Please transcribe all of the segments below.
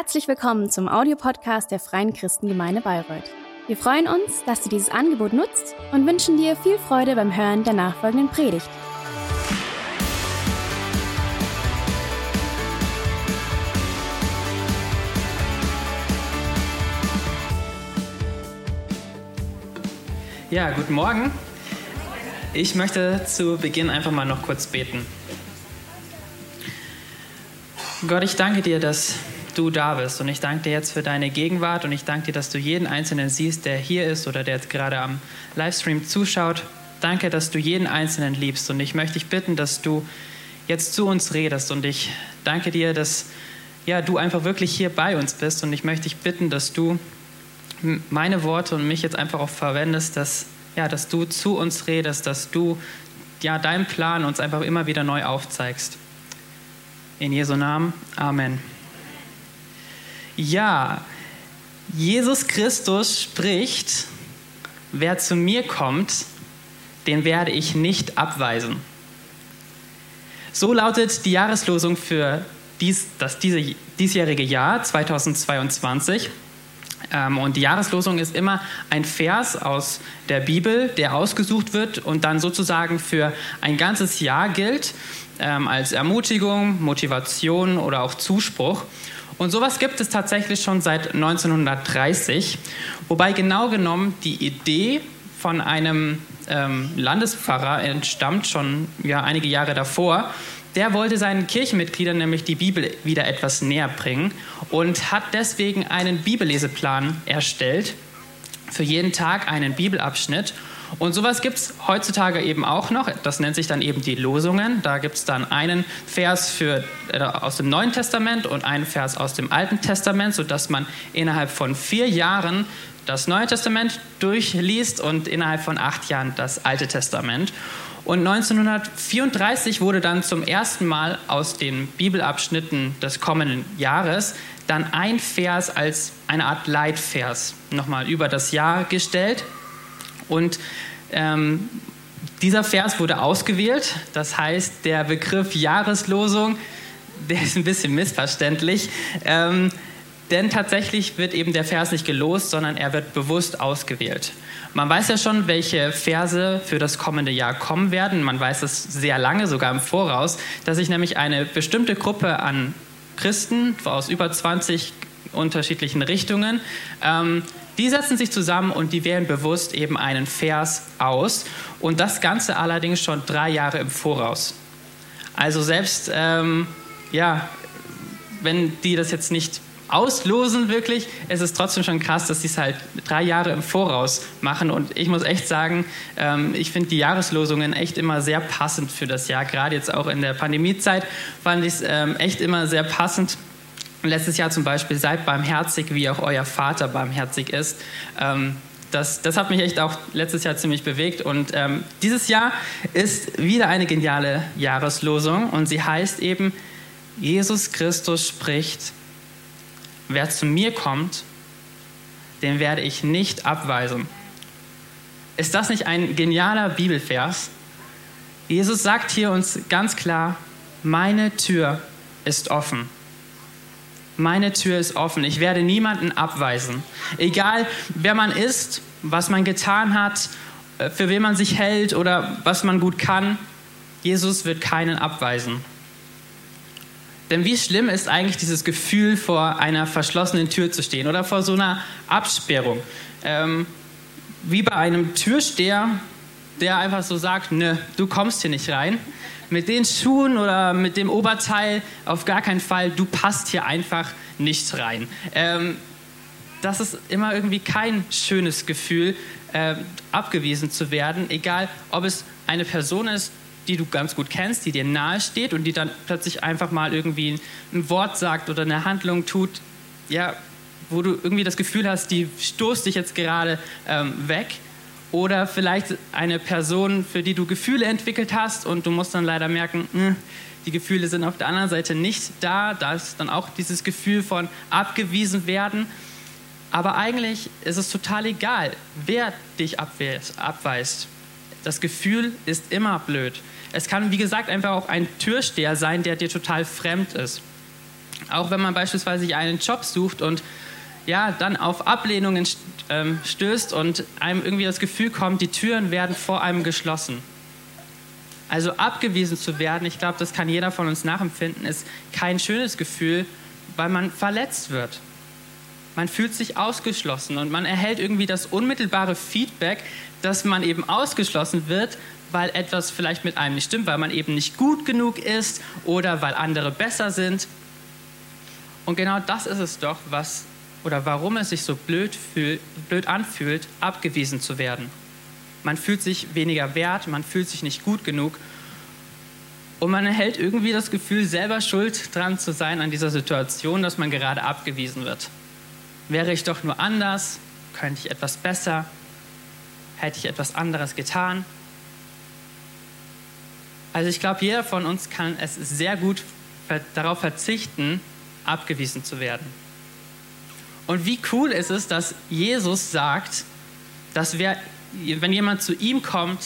Herzlich willkommen zum Audiopodcast der Freien Christengemeinde Bayreuth. Wir freuen uns, dass du dieses Angebot nutzt und wünschen dir viel Freude beim Hören der nachfolgenden Predigt. Ja, guten Morgen. Ich möchte zu Beginn einfach mal noch kurz beten. Gott, ich danke dir, dass du da bist. Und ich danke dir jetzt für deine Gegenwart und ich danke dir, dass du jeden Einzelnen siehst, der hier ist oder der jetzt gerade am Livestream zuschaut. Danke, dass du jeden Einzelnen liebst. Und ich möchte dich bitten, dass du jetzt zu uns redest. Und ich danke dir, dass ja, du einfach wirklich hier bei uns bist. Und ich möchte dich bitten, dass du meine Worte und mich jetzt einfach auch verwendest, dass, ja, dass du zu uns redest, dass du ja, deinen Plan uns einfach immer wieder neu aufzeigst. In Jesu Namen. Amen. Ja, Jesus Christus spricht, wer zu mir kommt, den werde ich nicht abweisen. So lautet die Jahreslosung für dies, das diese, diesjährige Jahr 2022. Ähm, und die Jahreslosung ist immer ein Vers aus der Bibel, der ausgesucht wird und dann sozusagen für ein ganzes Jahr gilt, ähm, als Ermutigung, Motivation oder auch Zuspruch. Und sowas gibt es tatsächlich schon seit 1930, wobei genau genommen die Idee von einem ähm, Landespfarrer entstammt schon ja, einige Jahre davor. Der wollte seinen Kirchenmitgliedern nämlich die Bibel wieder etwas näher bringen und hat deswegen einen Bibelleseplan erstellt, für jeden Tag einen Bibelabschnitt und sowas gibt es heutzutage eben auch noch. Das nennt sich dann eben die Losungen. Da gibt es dann einen Vers für, äh, aus dem Neuen Testament und einen Vers aus dem Alten Testament, sodass man innerhalb von vier Jahren das Neue Testament durchliest und innerhalb von acht Jahren das Alte Testament. Und 1934 wurde dann zum ersten Mal aus den Bibelabschnitten des kommenden Jahres dann ein Vers als eine Art Leitvers nochmal über das Jahr gestellt. Und ähm, dieser Vers wurde ausgewählt. Das heißt, der Begriff Jahreslosung, der ist ein bisschen missverständlich. Ähm, denn tatsächlich wird eben der Vers nicht gelost, sondern er wird bewusst ausgewählt. Man weiß ja schon, welche Verse für das kommende Jahr kommen werden. Man weiß es sehr lange, sogar im Voraus, dass sich nämlich eine bestimmte Gruppe an Christen aus über 20 unterschiedlichen Richtungen ähm, die setzen sich zusammen und die wählen bewusst eben einen Vers aus und das Ganze allerdings schon drei Jahre im Voraus. Also selbst, ähm, ja, wenn die das jetzt nicht auslosen wirklich, ist es trotzdem schon krass, dass sie es halt drei Jahre im Voraus machen. Und ich muss echt sagen, ähm, ich finde die Jahreslosungen echt immer sehr passend für das Jahr. Gerade jetzt auch in der Pandemiezeit fand ich es ähm, echt immer sehr passend letztes Jahr zum Beispiel, seid barmherzig, wie auch euer Vater barmherzig ist. Ähm, das, das, hat mich echt auch letztes Jahr ziemlich bewegt. Und ähm, dieses Jahr ist wieder eine geniale Jahreslosung und sie heißt eben, Jesus Christus spricht, wer zu mir kommt, den werde ich nicht abweisen. Ist das nicht ein genialer Bibelvers? Jesus sagt hier uns ganz klar, meine Tür ist offen meine Tür ist offen. Ich werde niemanden abweisen. Egal, wer man ist, was man getan hat, äh, für wen man sich hält oder was man gut kann, Jesus wird keinen abweisen. Denn wie schlimm ist eigentlich dieses Gefühl, vor einer verschlossenen Tür zu stehen oder vor so einer Absperrung? Ähm, wie bei einem Türsteher, der einfach so sagt, ne, du kommst hier nicht rein mit den Schuhen oder mit dem Oberteil auf gar keinen Fall, du passt hier einfach nicht rein. Ähm, das ist immer irgendwie kein schönes Gefühl, äh, abgewiesen zu werden, egal ob es eine Person ist, die du ganz gut kennst, die dir nahe steht und die dann plötzlich einfach mal irgendwie ein Wort sagt oder eine Handlung tut, ja, wo du irgendwie das Gefühl hast, die stoßt dich jetzt gerade ähm, weg oder vielleicht eine Person, für die du Gefühle entwickelt hast und du musst dann leider merken, hm, die Gefühle sind auf der anderen Seite nicht da. Da ist dann auch dieses Gefühl von abgewiesen werden. Aber eigentlich ist es total egal, wer dich abweist. Das Gefühl ist immer blöd. Es kann, wie gesagt, einfach auch ein Türsteher sein, der dir total fremd ist. Auch wenn man beispielsweise einen Job sucht und ja, dann auf Ablehnungen ähm, stößt und einem irgendwie das Gefühl kommt, die Türen werden vor einem geschlossen. Also abgewiesen zu werden, ich glaube, das kann jeder von uns nachempfinden, ist kein schönes Gefühl, weil man verletzt wird. Man fühlt sich ausgeschlossen und man erhält irgendwie das unmittelbare Feedback, dass man eben ausgeschlossen wird, weil etwas vielleicht mit einem nicht stimmt, weil man eben nicht gut genug ist oder weil andere besser sind. Und genau das ist es doch, was oder warum es sich so blöd, fühl, blöd anfühlt, abgewiesen zu werden. Man fühlt sich weniger wert, man fühlt sich nicht gut genug und man erhält irgendwie das Gefühl, selber schuld dran zu sein an dieser Situation, dass man gerade abgewiesen wird. Wäre ich doch nur anders, könnte ich etwas besser, hätte ich etwas anderes getan. Also ich glaube, jeder von uns kann es sehr gut darauf verzichten, abgewiesen zu werden. Und wie cool ist es, dass Jesus sagt, dass wer, wenn jemand zu ihm kommt,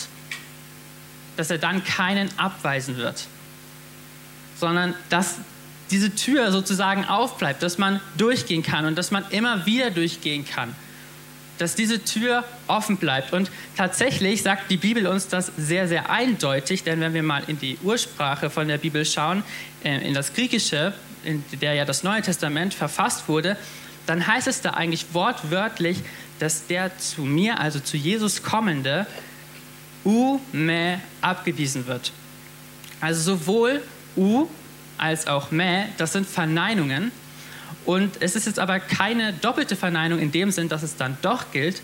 dass er dann keinen abweisen wird, sondern dass diese Tür sozusagen aufbleibt, dass man durchgehen kann und dass man immer wieder durchgehen kann, dass diese Tür offen bleibt. Und tatsächlich sagt die Bibel uns das sehr, sehr eindeutig, denn wenn wir mal in die Ursprache von der Bibel schauen, äh, in das Griechische, in der ja das Neue Testament verfasst wurde, dann heißt es da eigentlich wortwörtlich, dass der zu mir, also zu Jesus kommende, u me abgewiesen wird. Also sowohl u als auch me, das sind Verneinungen. Und es ist jetzt aber keine doppelte Verneinung in dem Sinn, dass es dann doch gilt,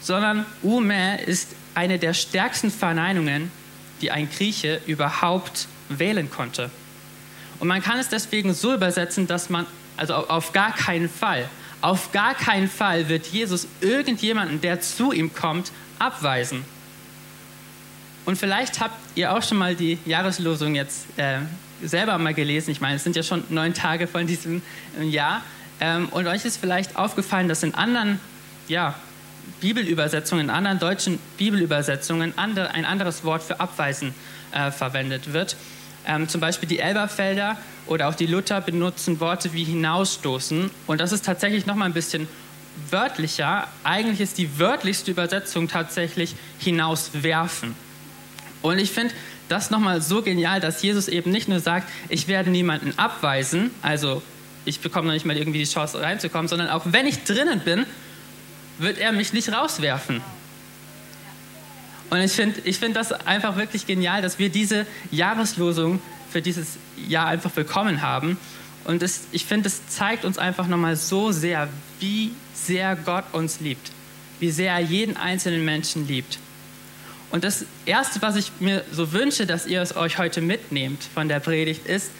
sondern u me ist eine der stärksten Verneinungen, die ein Grieche überhaupt wählen konnte. Und man kann es deswegen so übersetzen, dass man, also auf gar keinen Fall, auf gar keinen Fall wird Jesus irgendjemanden, der zu ihm kommt, abweisen. Und vielleicht habt ihr auch schon mal die Jahreslosung jetzt äh, selber mal gelesen. Ich meine, es sind ja schon neun Tage von diesem äh, Jahr. Ähm, und euch ist vielleicht aufgefallen, dass in anderen ja, Bibelübersetzungen, in anderen deutschen Bibelübersetzungen andere, ein anderes Wort für abweisen äh, verwendet wird. Ähm, zum Beispiel die Elberfelder oder auch die Luther benutzen Worte wie hinausstoßen. Und das ist tatsächlich noch mal ein bisschen wörtlicher. Eigentlich ist die wörtlichste Übersetzung tatsächlich hinauswerfen. Und ich finde das nochmal so genial, dass Jesus eben nicht nur sagt, ich werde niemanden abweisen, also ich bekomme noch nicht mal irgendwie die Chance reinzukommen, sondern auch wenn ich drinnen bin, wird er mich nicht rauswerfen. Und ich finde ich find das einfach wirklich genial, dass wir diese Jahreslosung für dieses Jahr einfach bekommen haben. Und es, ich finde, es zeigt uns einfach nochmal so sehr, wie sehr Gott uns liebt, wie sehr er jeden einzelnen Menschen liebt. Und das Erste, was ich mir so wünsche, dass ihr es euch heute mitnehmt von der Predigt, ist,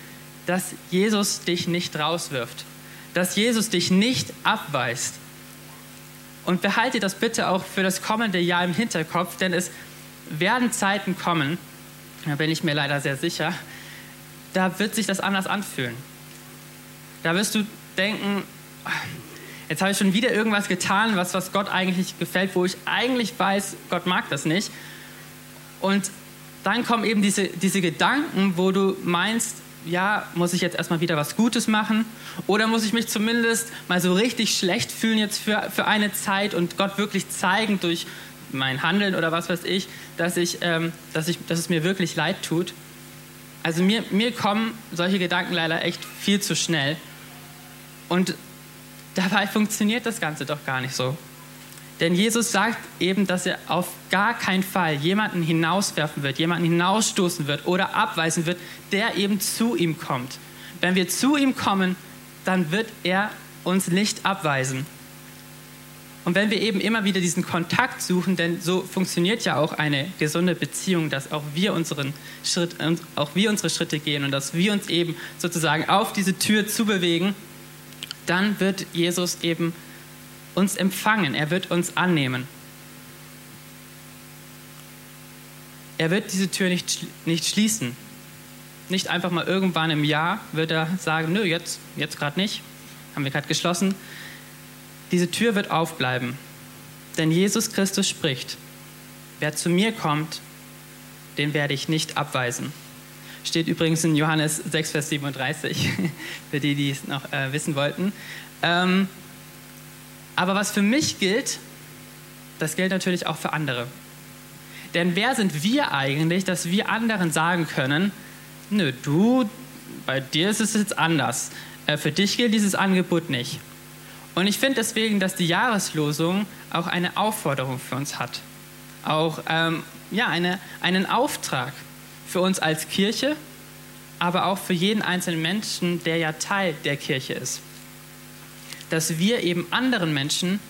dass Jesus dich nicht rauswirft, dass Jesus dich nicht abweist. Und behalte das bitte auch für das kommende Jahr im Hinterkopf, denn es werden Zeiten kommen, da bin ich mir leider sehr sicher, da wird sich das anders anfühlen. Da wirst du denken, jetzt habe ich schon wieder irgendwas getan, was, was Gott eigentlich gefällt, wo ich eigentlich weiß, Gott mag das nicht. Und dann kommen eben diese, diese Gedanken, wo du meinst, ja, muss ich jetzt erstmal wieder was Gutes machen? Oder muss ich mich zumindest mal so richtig schlecht fühlen jetzt für, für eine Zeit und Gott wirklich zeigen durch mein Handeln oder was weiß ich, dass, ich, ähm, dass, ich, dass es mir wirklich leid tut? Also mir, mir kommen solche Gedanken leider echt viel zu schnell. Und dabei funktioniert das Ganze doch gar nicht so. Denn Jesus sagt eben, dass er auf gar keinen Fall jemanden hinauswerfen wird, jemanden hinausstoßen wird oder abweisen wird, der eben zu ihm kommt. Wenn wir zu ihm kommen, dann wird er uns nicht abweisen. Und wenn wir eben immer wieder diesen Kontakt suchen, denn so funktioniert ja auch eine gesunde Beziehung, dass auch wir, unseren Schritt, auch wir unsere Schritte gehen und dass wir uns eben sozusagen auf diese Tür zubewegen, dann wird Jesus eben uns empfangen, er wird uns annehmen. Er wird diese Tür nicht, nicht schließen. Nicht einfach mal irgendwann im Jahr wird er sagen, nö, jetzt, jetzt gerade nicht, haben wir gerade geschlossen. Diese Tür wird aufbleiben. Denn Jesus Christus spricht, wer zu mir kommt, den werde ich nicht abweisen. Steht übrigens in Johannes 6, Vers 37, für die, die es noch äh, wissen wollten. Ähm, aber was für mich gilt, das gilt natürlich auch für andere. Denn wer sind wir eigentlich, dass wir anderen sagen können, nö, du, bei dir ist es jetzt anders. Äh, für dich gilt dieses Angebot nicht. Und ich finde deswegen, dass die Jahreslosung auch eine Aufforderung für uns hat. Auch ähm, ja, eine, einen Auftrag für uns als Kirche, aber auch für jeden einzelnen Menschen, der ja Teil der Kirche ist. Dass wir eben anderen Menschen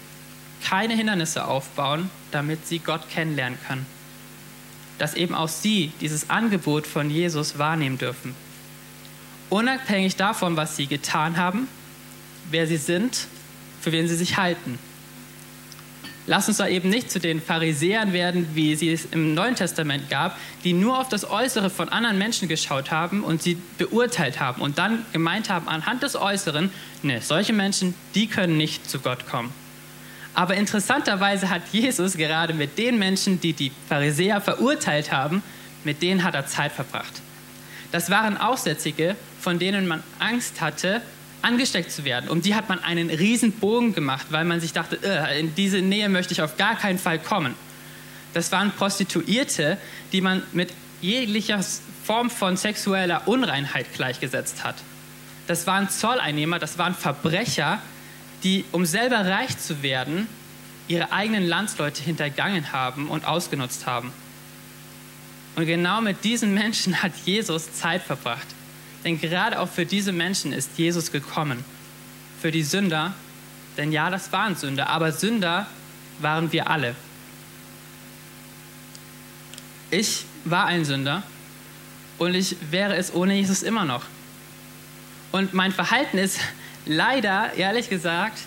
keine Hindernisse aufbauen, damit sie Gott kennenlernen können. Dass eben auch sie dieses Angebot von Jesus wahrnehmen dürfen. Unabhängig davon, was sie getan haben, wer sie sind, für wen sie sich halten. Lass uns da eben nicht zu den Pharisäern werden, wie sie es im Neuen Testament gab, die nur auf das Äußere von anderen Menschen geschaut haben und sie beurteilt haben und dann gemeint haben, anhand des Äußeren, ne, solche Menschen, die können nicht zu Gott kommen. Aber interessanterweise hat Jesus gerade mit den Menschen, die die Pharisäer verurteilt haben, mit denen hat er Zeit verbracht. Das waren Aussätzige, von denen man Angst hatte, angesteckt zu werden. Um die hat man einen riesen Bogen gemacht, weil man sich dachte, äh, in diese Nähe möchte ich auf gar keinen Fall kommen. Das waren Prostituierte, die man mit jeglicher Form von sexueller Unreinheit gleichgesetzt hat. Das waren Zolleinnehmer, das waren Verbrecher, die, um selber reich zu werden, ihre eigenen Landsleute hintergangen haben und ausgenutzt haben. Und genau mit diesen Menschen hat Jesus Zeit verbracht. Denn gerade auch für diese Menschen ist Jesus gekommen. Für die Sünder, denn ja, das waren Sünder, aber Sünder waren wir alle. Ich war ein Sünder und ich wäre es ohne Jesus immer noch. Und mein Verhalten ist leider, ehrlich gesagt,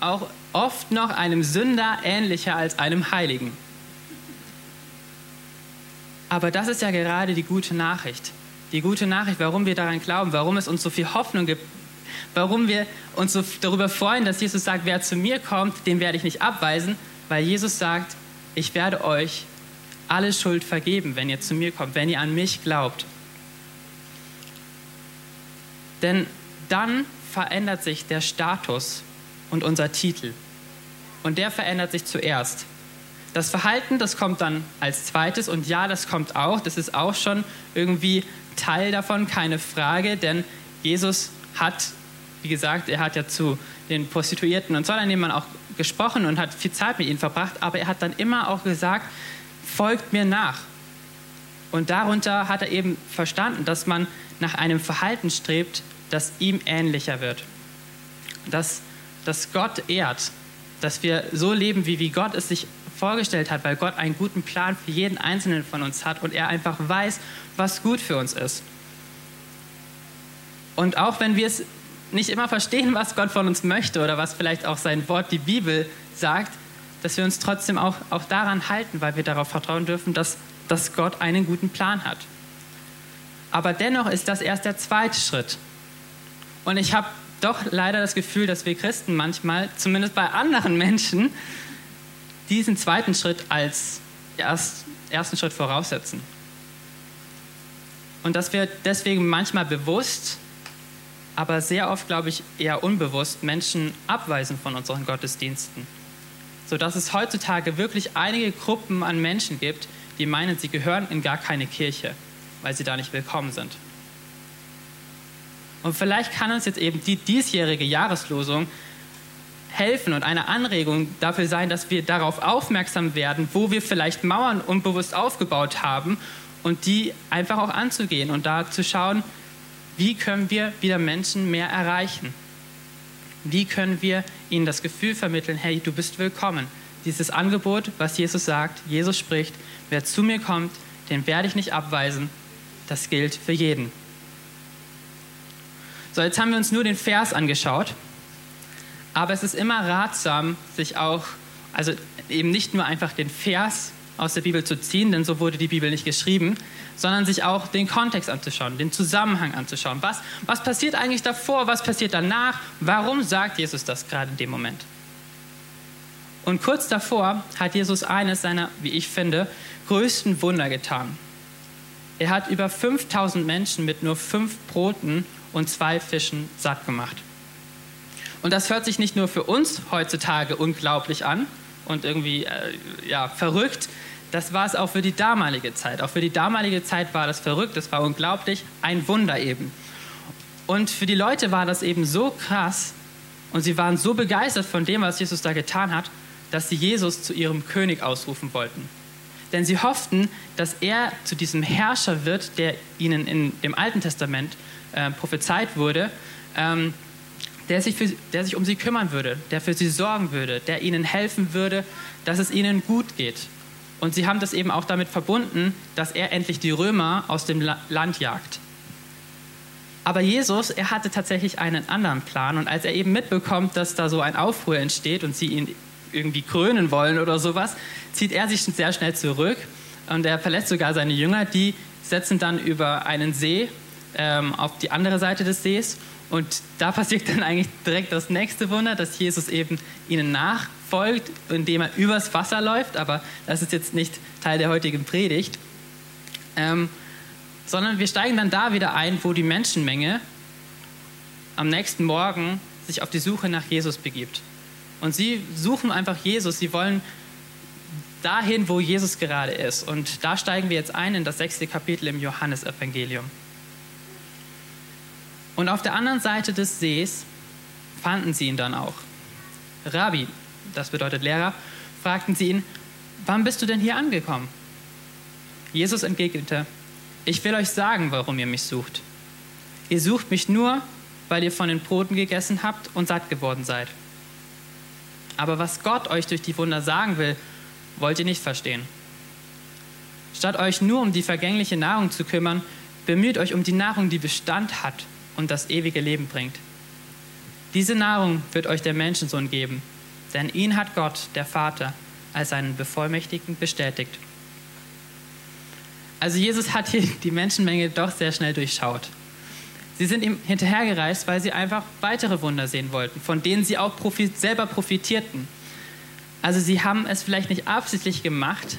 auch oft noch einem Sünder ähnlicher als einem Heiligen. Aber das ist ja gerade die gute Nachricht. Die gute Nachricht, warum wir daran glauben, warum es uns so viel Hoffnung gibt, warum wir uns so darüber freuen, dass Jesus sagt, wer zu mir kommt, den werde ich nicht abweisen, weil Jesus sagt, ich werde euch alle Schuld vergeben, wenn ihr zu mir kommt, wenn ihr an mich glaubt. Denn dann verändert sich der Status und unser Titel. Und der verändert sich zuerst. Das Verhalten, das kommt dann als zweites und ja, das kommt auch, das ist auch schon irgendwie Teil davon, keine Frage, denn Jesus hat, wie gesagt, er hat ja zu den Prostituierten und Zolleinnehmern auch gesprochen und hat viel Zeit mit ihnen verbracht, aber er hat dann immer auch gesagt, folgt mir nach. Und darunter hat er eben verstanden, dass man nach einem Verhalten strebt, das ihm ähnlicher wird. Dass, dass Gott ehrt, dass wir so leben, wie, wie Gott es sich vorgestellt hat, weil Gott einen guten Plan für jeden Einzelnen von uns hat und er einfach weiß, was gut für uns ist. Und auch wenn wir es nicht immer verstehen, was Gott von uns möchte oder was vielleicht auch sein Wort, die Bibel, sagt, dass wir uns trotzdem auch, auch daran halten, weil wir darauf vertrauen dürfen, dass, dass Gott einen guten Plan hat. Aber dennoch ist das erst der zweite Schritt. Und ich habe doch leider das Gefühl, dass wir Christen manchmal, zumindest bei anderen Menschen, diesen zweiten Schritt als erst, ersten Schritt voraussetzen. Und dass wir deswegen manchmal bewusst, aber sehr oft, glaube ich, eher unbewusst Menschen abweisen von unseren Gottesdiensten. Sodass es heutzutage wirklich einige Gruppen an Menschen gibt, die meinen, sie gehören in gar keine Kirche, weil sie da nicht willkommen sind. Und vielleicht kann uns jetzt eben die diesjährige Jahreslosung helfen und eine Anregung dafür sein, dass wir darauf aufmerksam werden, wo wir vielleicht Mauern unbewusst aufgebaut haben und die einfach auch anzugehen und da zu schauen, wie können wir wieder Menschen mehr erreichen? Wie können wir ihnen das Gefühl vermitteln, hey, du bist willkommen. Dieses Angebot, was Jesus sagt, Jesus spricht, wer zu mir kommt, den werde ich nicht abweisen, das gilt für jeden. So, jetzt haben wir uns nur den Vers angeschaut, aber es ist immer ratsam, sich auch, also eben nicht nur einfach den Vers aus der Bibel zu ziehen, denn so wurde die Bibel nicht geschrieben, sondern sich auch den Kontext anzuschauen, den Zusammenhang anzuschauen. Was, was passiert eigentlich davor, was passiert danach, warum sagt Jesus das gerade in dem Moment? Und kurz davor hat Jesus eines seiner, wie ich finde, größten Wunder getan. Er hat über 5000 Menschen mit nur fünf Broten und zwei Fischen satt gemacht. Und das hört sich nicht nur für uns heutzutage unglaublich an und irgendwie äh, ja, verrückt, das war es auch für die damalige Zeit. Auch für die damalige Zeit war das verrückt, das war unglaublich, ein Wunder eben. Und für die Leute war das eben so krass und sie waren so begeistert von dem, was Jesus da getan hat, dass sie Jesus zu ihrem König ausrufen wollten. Denn sie hofften, dass er zu diesem Herrscher wird, der ihnen in dem Alten Testament äh, prophezeit wurde, ähm, der, sich für, der sich um sie kümmern würde, der für sie sorgen würde, der ihnen helfen würde, dass es ihnen gut geht. Und sie haben das eben auch damit verbunden, dass er endlich die Römer aus dem Land jagt. Aber Jesus, er hatte tatsächlich einen anderen Plan. Und als er eben mitbekommt, dass da so ein Aufruhr entsteht und sie ihn irgendwie krönen wollen oder sowas, zieht er sich sehr schnell zurück. Und er verlässt sogar seine Jünger. Die setzen dann über einen See ähm, auf die andere Seite des Sees. Und da passiert dann eigentlich direkt das nächste Wunder, dass Jesus eben ihnen nach folgt, indem er übers Wasser läuft, aber das ist jetzt nicht Teil der heutigen Predigt. Ähm, sondern wir steigen dann da wieder ein, wo die Menschenmenge am nächsten Morgen sich auf die Suche nach Jesus begibt. Und sie suchen einfach Jesus, sie wollen dahin, wo Jesus gerade ist. Und da steigen wir jetzt ein in das sechste Kapitel im Johannesevangelium. Und auf der anderen Seite des Sees fanden sie ihn dann auch. Rabbi, das bedeutet Lehrer, fragten sie ihn, wann bist du denn hier angekommen? Jesus entgegnete, ich will euch sagen, warum ihr mich sucht. Ihr sucht mich nur, weil ihr von den Broten gegessen habt und satt geworden seid. Aber was Gott euch durch die Wunder sagen will, wollt ihr nicht verstehen. Statt euch nur um die vergängliche Nahrung zu kümmern, bemüht euch um die Nahrung, die Bestand hat und das ewige Leben bringt. Diese Nahrung wird euch der Menschensohn geben, denn ihn hat Gott, der Vater, als seinen Bevollmächtigten bestätigt. Also Jesus hat hier die Menschenmenge doch sehr schnell durchschaut. Sie sind ihm hinterhergereist, weil sie einfach weitere Wunder sehen wollten, von denen sie auch profit selber profitierten. Also sie haben es vielleicht nicht absichtlich gemacht,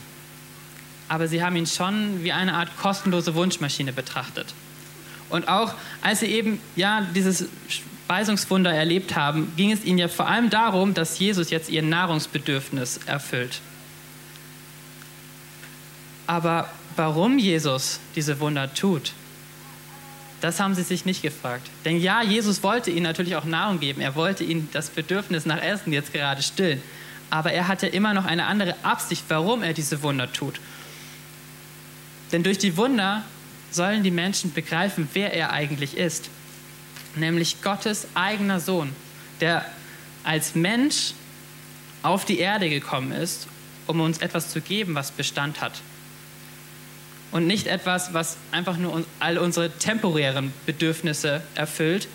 aber sie haben ihn schon wie eine Art kostenlose Wunschmaschine betrachtet. Und auch als sie eben ja dieses Speisungswunder erlebt haben, ging es ihnen ja vor allem darum, dass Jesus jetzt ihr Nahrungsbedürfnis erfüllt. Aber warum Jesus diese Wunder tut, das haben sie sich nicht gefragt. Denn ja, Jesus wollte ihnen natürlich auch Nahrung geben. Er wollte ihnen das Bedürfnis nach Essen jetzt gerade stillen. Aber er hatte immer noch eine andere Absicht, warum er diese Wunder tut. Denn durch die Wunder sollen die Menschen begreifen, wer er eigentlich ist nämlich Gottes eigener Sohn, der als Mensch auf die Erde gekommen ist, um uns etwas zu geben, was Bestand hat. Und nicht etwas, was einfach nur all unsere temporären Bedürfnisse erfüllt,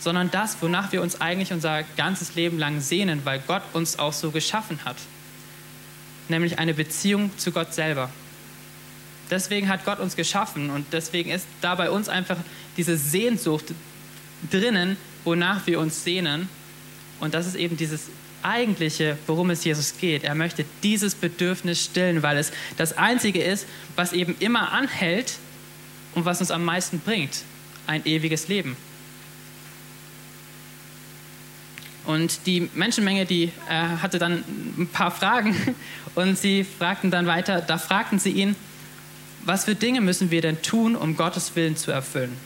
sondern das, wonach wir uns eigentlich unser ganzes Leben lang sehnen, weil Gott uns auch so geschaffen hat. Nämlich eine Beziehung zu Gott selber. Deswegen hat Gott uns geschaffen und deswegen ist da bei uns einfach diese Sehnsucht drinnen, wonach wir uns sehnen. Und das ist eben dieses eigentliche, worum es Jesus geht. Er möchte dieses Bedürfnis stillen, weil es das Einzige ist, was eben immer anhält und was uns am meisten bringt. Ein ewiges Leben. Und die Menschenmenge, die äh, hatte dann ein paar Fragen und sie fragten dann weiter, da fragten sie ihn, was für Dinge müssen wir denn tun, um Gottes Willen zu erfüllen?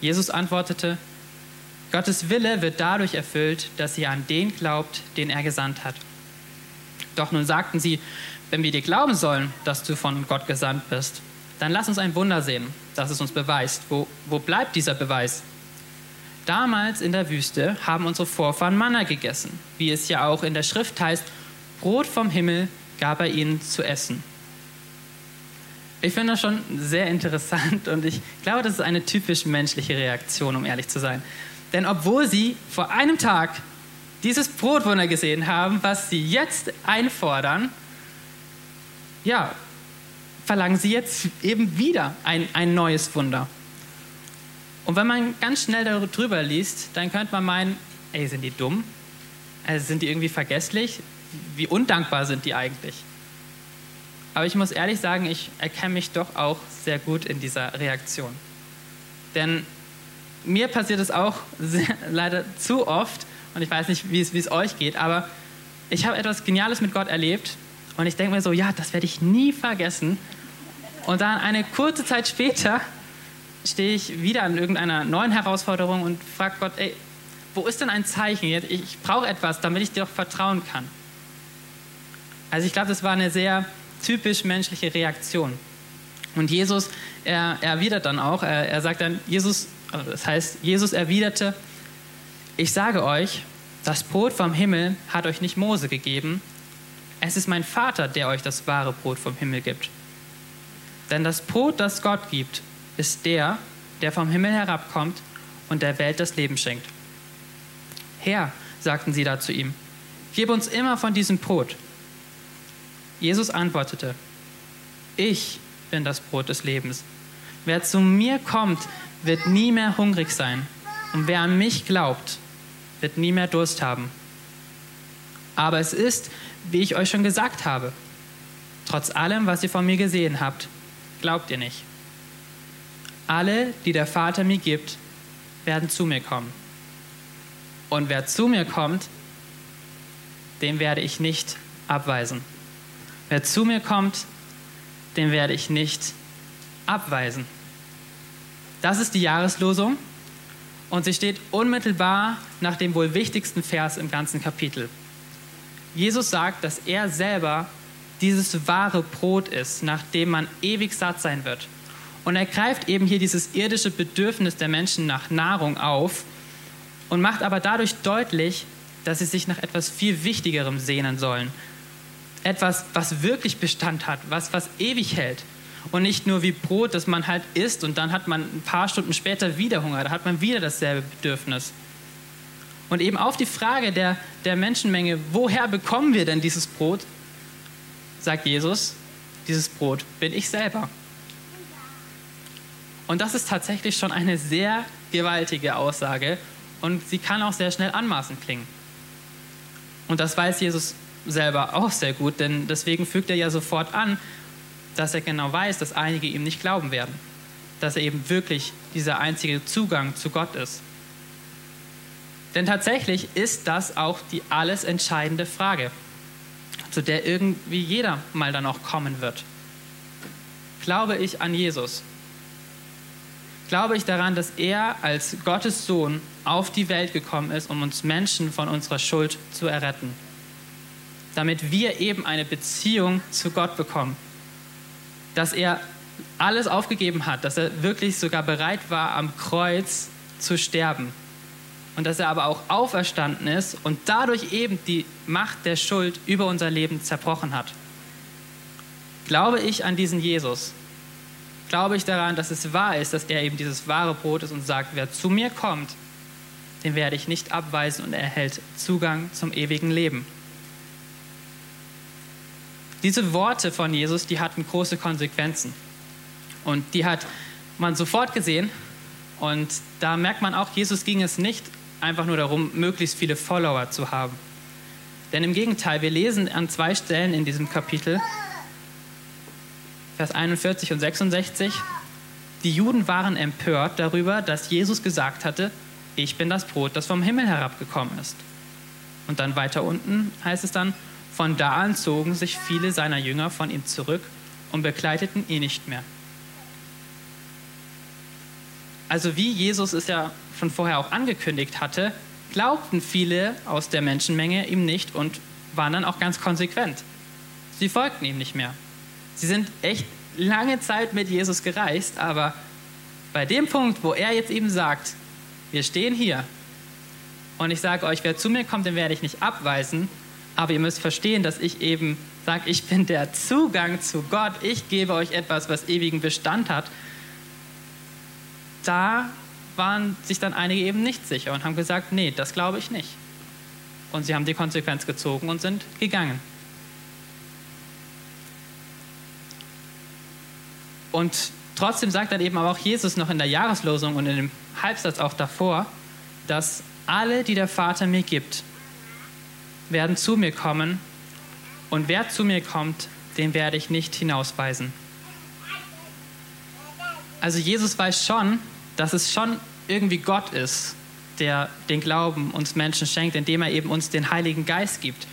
Jesus antwortete, Gottes Wille wird dadurch erfüllt, dass ihr an den glaubt, den er gesandt hat. Doch nun sagten sie, wenn wir dir glauben sollen, dass du von Gott gesandt bist, dann lass uns ein Wunder sehen, das es uns beweist. Wo, wo bleibt dieser Beweis? Damals in der Wüste haben unsere Vorfahren Manna gegessen, wie es ja auch in der Schrift heißt, Brot vom Himmel gab er ihnen zu essen. Ich finde das schon sehr interessant und ich glaube, das ist eine typisch menschliche Reaktion, um ehrlich zu sein. Denn obwohl sie vor einem Tag dieses Brotwunder gesehen haben, was sie jetzt einfordern, ja, verlangen sie jetzt eben wieder ein, ein neues Wunder. Und wenn man ganz schnell darüber liest, dann könnte man meinen, ey, sind die dumm? Also sind die irgendwie vergesslich? Wie undankbar sind die eigentlich? Aber ich muss ehrlich sagen, ich erkenne mich doch auch sehr gut in dieser Reaktion. Denn mir passiert es auch sehr, leider zu oft, und ich weiß nicht, wie es, wie es euch geht, aber ich habe etwas Geniales mit Gott erlebt und ich denke mir so, ja, das werde ich nie vergessen. Und dann eine kurze Zeit später stehe ich wieder an irgendeiner neuen Herausforderung und frage Gott, ey, wo ist denn ein Zeichen? Ich brauche etwas, damit ich dir auch vertrauen kann. Also ich glaube, das war eine sehr typisch menschliche Reaktion. Und Jesus, er erwidert dann auch, er, er sagt dann, Jesus, also das heißt, Jesus erwiderte, ich sage euch, das Brot vom Himmel hat euch nicht Mose gegeben, es ist mein Vater, der euch das wahre Brot vom Himmel gibt. Denn das Brot, das Gott gibt, ist der, der vom Himmel herabkommt und der Welt das Leben schenkt. Herr, sagten sie da zu ihm, gib uns immer von diesem Brot. Jesus antwortete, ich bin das Brot des Lebens. Wer zu mir kommt, wird nie mehr hungrig sein. Und wer an mich glaubt, wird nie mehr Durst haben. Aber es ist, wie ich euch schon gesagt habe, trotz allem, was ihr von mir gesehen habt, glaubt ihr nicht. Alle, die der Vater mir gibt, werden zu mir kommen. Und wer zu mir kommt, den werde ich nicht abweisen. Wer zu mir kommt, den werde ich nicht abweisen. Das ist die Jahreslosung und sie steht unmittelbar nach dem wohl wichtigsten Vers im ganzen Kapitel. Jesus sagt, dass er selber dieses wahre Brot ist, nach dem man ewig satt sein wird. Und er greift eben hier dieses irdische Bedürfnis der Menschen nach Nahrung auf und macht aber dadurch deutlich, dass sie sich nach etwas viel Wichtigerem sehnen sollen. Etwas, was wirklich Bestand hat, was, was ewig hält. Und nicht nur wie Brot, das man halt isst und dann hat man ein paar Stunden später wieder Hunger, da hat man wieder dasselbe Bedürfnis. Und eben auf die Frage der, der Menschenmenge, woher bekommen wir denn dieses Brot, sagt Jesus, dieses Brot bin ich selber. Und das ist tatsächlich schon eine sehr gewaltige Aussage und sie kann auch sehr schnell anmaßend klingen. Und das weiß Jesus selber auch sehr gut, denn deswegen fügt er ja sofort an, dass er genau weiß, dass einige ihm nicht glauben werden, dass er eben wirklich dieser einzige Zugang zu Gott ist. Denn tatsächlich ist das auch die alles entscheidende Frage, zu der irgendwie jeder mal dann auch kommen wird. Glaube ich an Jesus? Glaube ich daran, dass er als Gottes Sohn auf die Welt gekommen ist, um uns Menschen von unserer Schuld zu erretten? Damit wir eben eine Beziehung zu Gott bekommen. Dass er alles aufgegeben hat, dass er wirklich sogar bereit war, am Kreuz zu sterben und dass er aber auch auferstanden ist und dadurch eben die Macht der Schuld über unser Leben zerbrochen hat. Glaube ich an diesen Jesus? Glaube ich daran, dass es wahr ist, dass er eben dieses wahre Brot ist und sagt, wer zu mir kommt, den werde ich nicht abweisen und er erhält Zugang zum ewigen Leben. Diese Worte von Jesus, die hatten große Konsequenzen. Und die hat man sofort gesehen. Und da merkt man auch, Jesus ging es nicht einfach nur darum, möglichst viele Follower zu haben. Denn im Gegenteil, wir lesen an zwei Stellen in diesem Kapitel, Vers 41 und 66, die Juden waren empört darüber, dass Jesus gesagt hatte, ich bin das Brot, das vom Himmel herabgekommen ist. Und dann weiter unten heißt es dann, von da an zogen sich viele seiner Jünger von ihm zurück und begleiteten ihn nicht mehr. Also wie Jesus es ja schon vorher auch angekündigt hatte, glaubten viele aus der Menschenmenge ihm nicht und waren dann auch ganz konsequent. Sie folgten ihm nicht mehr. Sie sind echt lange Zeit mit Jesus gereist, aber bei dem Punkt, wo er jetzt eben sagt, wir stehen hier und ich sage euch, wer zu mir kommt, den werde ich nicht abweisen, aber ihr müsst verstehen, dass ich eben sage, ich bin der Zugang zu Gott, ich gebe euch etwas, was ewigen Bestand hat da waren sich dann einige eben nicht sicher und haben gesagt, nee, das glaube ich nicht. Und sie haben die Konsequenz gezogen und sind gegangen. Und trotzdem sagt dann eben aber auch Jesus noch in der Jahreslosung und in dem Halbsatz auch davor, dass alle, die der Vater mir gibt, werden zu mir kommen und wer zu mir kommt, den werde ich nicht hinausweisen. Also Jesus weiß schon, dass es schon irgendwie Gott ist, der den Glauben uns Menschen schenkt, indem er eben uns den Heiligen Geist gibt.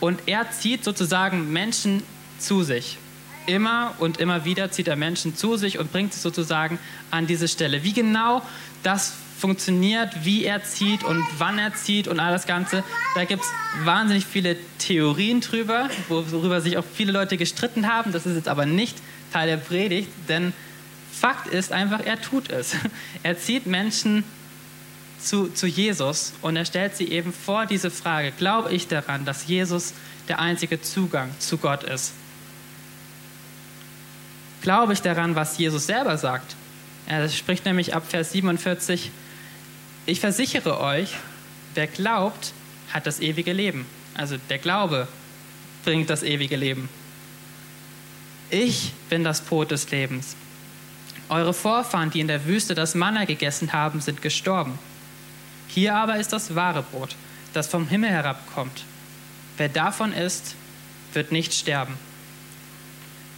Und er zieht sozusagen Menschen zu sich. Immer und immer wieder zieht er Menschen zu sich und bringt sie sozusagen an diese Stelle. Wie genau das funktioniert, wie er zieht und wann er zieht und all das Ganze, da gibt es wahnsinnig viele Theorien drüber, worüber sich auch viele Leute gestritten haben. Das ist jetzt aber nicht Teil der Predigt, denn Fakt ist einfach, er tut es. Er zieht Menschen zu, zu Jesus und er stellt sie eben vor diese Frage, glaube ich daran, dass Jesus der einzige Zugang zu Gott ist? Glaube ich daran, was Jesus selber sagt? Er spricht nämlich ab Vers 47, ich versichere euch, wer glaubt, hat das ewige Leben. Also der Glaube bringt das ewige Leben. Ich bin das Brot des Lebens. Eure Vorfahren, die in der Wüste das Manna gegessen haben, sind gestorben. Hier aber ist das wahre Brot, das vom Himmel herabkommt. Wer davon isst, wird nicht sterben.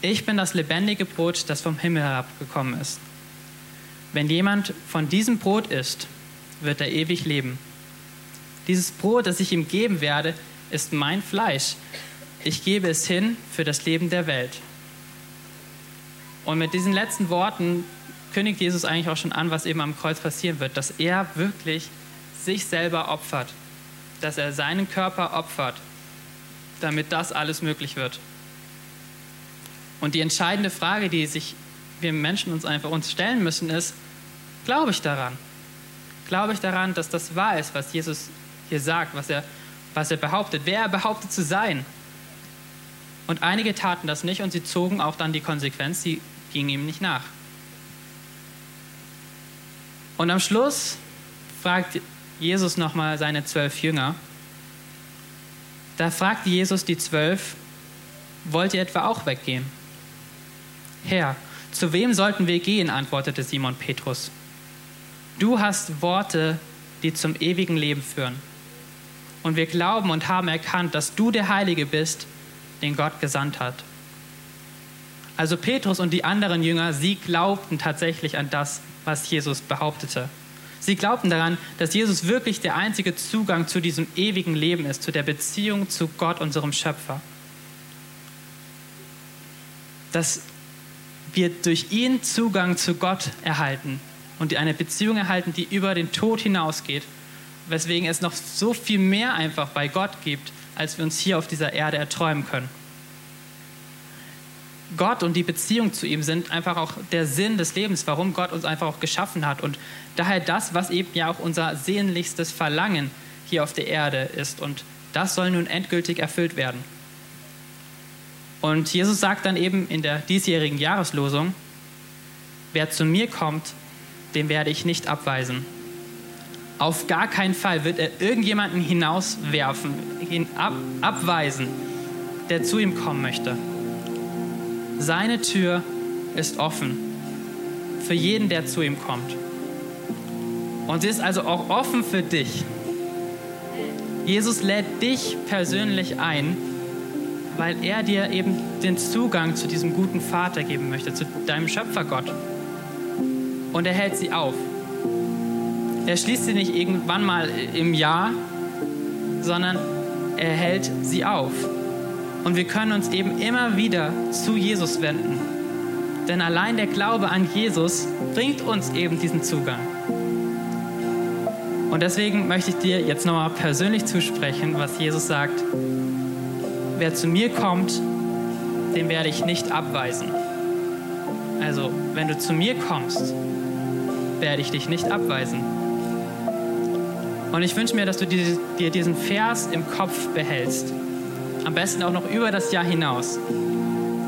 Ich bin das lebendige Brot, das vom Himmel herabgekommen ist. Wenn jemand von diesem Brot isst, wird er ewig leben. Dieses Brot, das ich ihm geben werde, ist mein Fleisch. Ich gebe es hin für das Leben der Welt. Und mit diesen letzten Worten kündigt Jesus eigentlich auch schon an, was eben am Kreuz passieren wird, dass er wirklich sich selber opfert, dass er seinen Körper opfert, damit das alles möglich wird. Und die entscheidende Frage, die sich wir Menschen uns einfach uns stellen müssen, ist, glaube ich daran? Glaube ich daran, dass das wahr ist, was Jesus hier sagt, was er, was er behauptet, wer er behauptet zu sein? Und einige taten das nicht und sie zogen auch dann die Konsequenz, sie gingen ihm nicht nach. Und am Schluss fragt Jesus nochmal seine zwölf Jünger. Da fragt Jesus die zwölf, wollt ihr etwa auch weggehen? Herr, zu wem sollten wir gehen? antwortete Simon Petrus. Du hast Worte, die zum ewigen Leben führen. Und wir glauben und haben erkannt, dass du der Heilige bist, den Gott gesandt hat. Also Petrus und die anderen Jünger, sie glaubten tatsächlich an das, was Jesus behauptete. Sie glaubten daran, dass Jesus wirklich der einzige Zugang zu diesem ewigen Leben ist, zu der Beziehung zu Gott, unserem Schöpfer. Dass wir durch ihn Zugang zu Gott erhalten und eine Beziehung erhalten, die über den Tod hinausgeht, weswegen es noch so viel mehr einfach bei Gott gibt, als wir uns hier auf dieser Erde erträumen können. Gott und die Beziehung zu ihm sind einfach auch der Sinn des Lebens, warum Gott uns einfach auch geschaffen hat und daher das, was eben ja auch unser sehnlichstes Verlangen hier auf der Erde ist und das soll nun endgültig erfüllt werden. Und Jesus sagt dann eben in der diesjährigen Jahreslosung, wer zu mir kommt, den werde ich nicht abweisen. Auf gar keinen Fall wird er irgendjemanden hinauswerfen, ihn ab, abweisen, der zu ihm kommen möchte. Seine Tür ist offen für jeden, der zu ihm kommt. Und sie ist also auch offen für dich. Jesus lädt dich persönlich ein, weil er dir eben den Zugang zu diesem guten Vater geben möchte, zu deinem Schöpfergott. Und er hält sie auf. Er schließt sie nicht irgendwann mal im Jahr, sondern er hält sie auf. Und wir können uns eben immer wieder zu Jesus wenden. Denn allein der Glaube an Jesus bringt uns eben diesen Zugang. Und deswegen möchte ich dir jetzt nochmal persönlich zusprechen, was Jesus sagt. Wer zu mir kommt, den werde ich nicht abweisen. Also, wenn du zu mir kommst, werde ich dich nicht abweisen. Und ich wünsche mir, dass du dir diesen Vers im Kopf behältst am besten auch noch über das Jahr hinaus.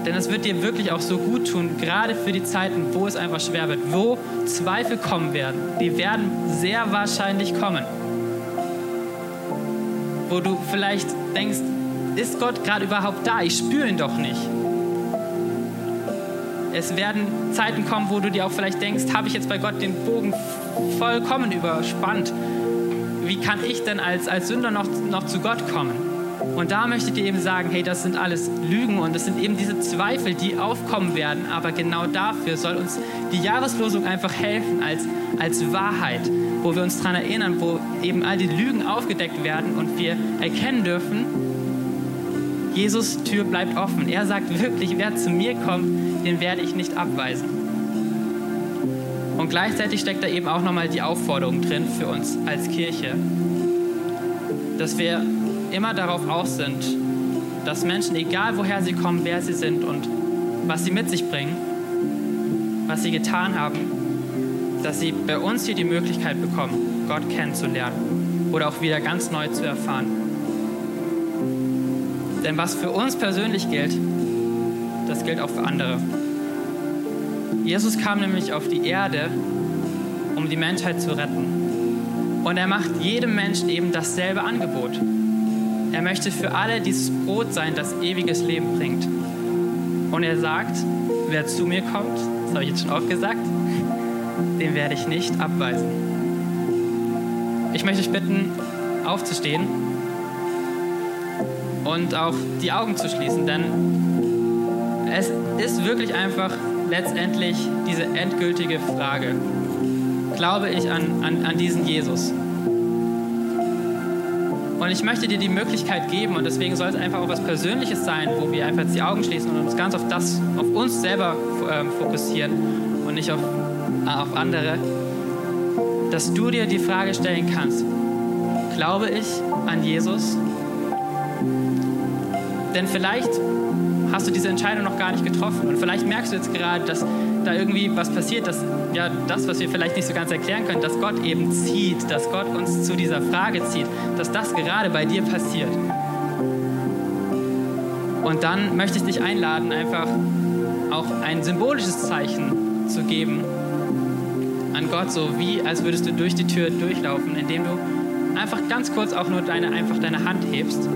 Denn es wird dir wirklich auch so gut tun, gerade für die Zeiten, wo es einfach schwer wird, wo Zweifel kommen werden. Die werden sehr wahrscheinlich kommen. Wo du vielleicht denkst, ist Gott gerade überhaupt da? Ich spüre ihn doch nicht. Es werden Zeiten kommen, wo du dir auch vielleicht denkst, habe ich jetzt bei Gott den Bogen vollkommen überspannt? Wie kann ich denn als, als Sünder noch, noch zu Gott kommen? Und da möchte ich dir eben sagen, hey, das sind alles Lügen und das sind eben diese Zweifel, die aufkommen werden. Aber genau dafür soll uns die Jahreslosung einfach helfen als, als Wahrheit, wo wir uns daran erinnern, wo eben all die Lügen aufgedeckt werden und wir erkennen dürfen, Jesus Tür bleibt offen. Er sagt wirklich, wer zu mir kommt, den werde ich nicht abweisen. Und gleichzeitig steckt da eben auch nochmal die Aufforderung drin für uns als Kirche, dass wir immer darauf aus sind, dass Menschen, egal woher sie kommen, wer sie sind und was sie mit sich bringen, was sie getan haben, dass sie bei uns hier die Möglichkeit bekommen, Gott kennenzulernen oder auch wieder ganz neu zu erfahren. Denn was für uns persönlich gilt, das gilt auch für andere. Jesus kam nämlich auf die Erde, um die Menschheit zu retten. Und er macht jedem Menschen eben dasselbe Angebot. Er möchte für alle dieses Brot sein, das ewiges Leben bringt. Und er sagt, wer zu mir kommt, das habe ich jetzt schon oft gesagt, den werde ich nicht abweisen. Ich möchte euch bitten, aufzustehen und auch die Augen zu schließen, denn es ist wirklich einfach letztendlich diese endgültige Frage. Glaube ich an, an, an diesen Jesus? Und ich möchte dir die Möglichkeit geben, und deswegen soll es einfach auch was Persönliches sein, wo wir einfach die Augen schließen und uns ganz auf das, auf uns selber äh, fokussieren und nicht auf, auf andere, dass du dir die Frage stellen kannst, glaube ich an Jesus? Denn vielleicht hast du diese Entscheidung noch gar nicht getroffen. Und vielleicht merkst du jetzt gerade, dass da irgendwie was passiert, dass ja das, was wir vielleicht nicht so ganz erklären können, dass Gott eben zieht, dass Gott uns zu dieser Frage zieht, dass das gerade bei dir passiert. Und dann möchte ich dich einladen, einfach auch ein symbolisches Zeichen zu geben an Gott, so wie als würdest du durch die Tür durchlaufen, indem du einfach ganz kurz auch nur deine, einfach deine Hand hebst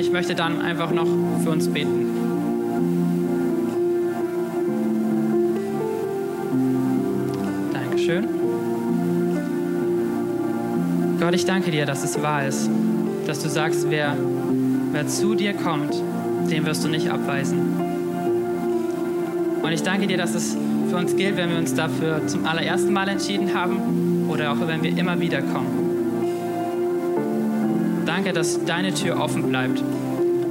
ich möchte dann einfach noch für uns beten. Dankeschön. Gott, ich danke dir, dass es wahr ist, dass du sagst, wer, wer zu dir kommt, den wirst du nicht abweisen. Und ich danke dir, dass es für uns gilt, wenn wir uns dafür zum allerersten Mal entschieden haben oder auch wenn wir immer wieder kommen. Danke, dass deine Tür offen bleibt.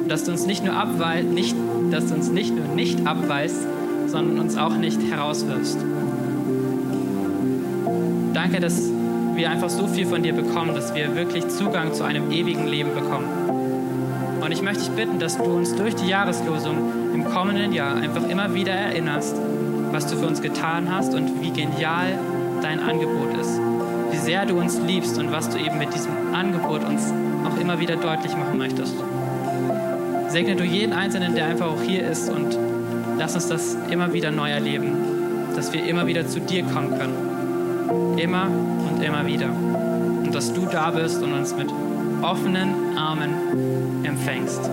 Dass du uns nicht nur abweist, nicht, dass du uns nicht nur nicht abweist, sondern uns auch nicht herauswirfst. Danke, dass wir einfach so viel von dir bekommen, dass wir wirklich Zugang zu einem ewigen Leben bekommen. Und ich möchte dich bitten, dass du uns durch die Jahreslosung im kommenden Jahr einfach immer wieder erinnerst, was du für uns getan hast und wie genial dein Angebot ist. Wie sehr du uns liebst und was du eben mit diesem Angebot uns auch immer wieder deutlich machen möchtest. Segne du jeden Einzelnen, der einfach auch hier ist und lass uns das immer wieder neu erleben, dass wir immer wieder zu dir kommen können. Immer und immer wieder. Und dass du da bist und uns mit offenen Armen empfängst.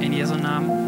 In Jesu Namen.